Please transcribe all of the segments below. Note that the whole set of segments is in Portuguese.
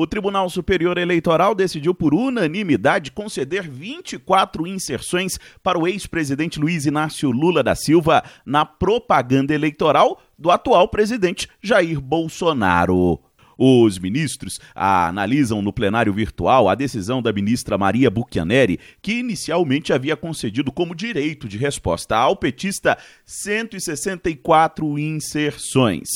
o Tribunal Superior Eleitoral decidiu por unanimidade conceder 24 inserções para o ex-presidente Luiz Inácio Lula da Silva na propaganda eleitoral do atual presidente Jair Bolsonaro. Os ministros analisam no plenário virtual a decisão da ministra Maria Buchianeri, que inicialmente havia concedido como direito de resposta ao petista 164 inserções.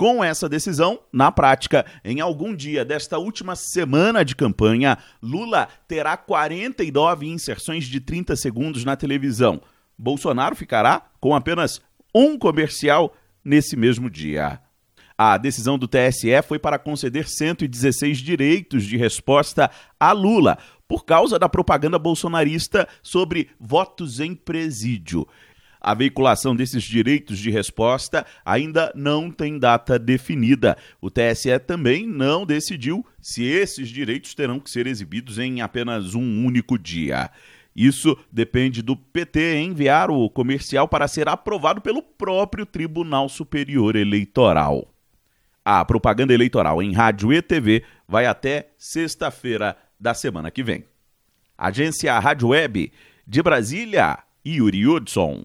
Com essa decisão, na prática, em algum dia desta última semana de campanha, Lula terá 49 inserções de 30 segundos na televisão. Bolsonaro ficará com apenas um comercial nesse mesmo dia. A decisão do TSE foi para conceder 116 direitos de resposta a Lula, por causa da propaganda bolsonarista sobre votos em presídio. A veiculação desses direitos de resposta ainda não tem data definida. O TSE também não decidiu se esses direitos terão que ser exibidos em apenas um único dia. Isso depende do PT enviar o comercial para ser aprovado pelo próprio Tribunal Superior Eleitoral. A propaganda eleitoral em rádio e TV vai até sexta-feira da semana que vem. Agência Rádio Web de Brasília, Yuri Hudson.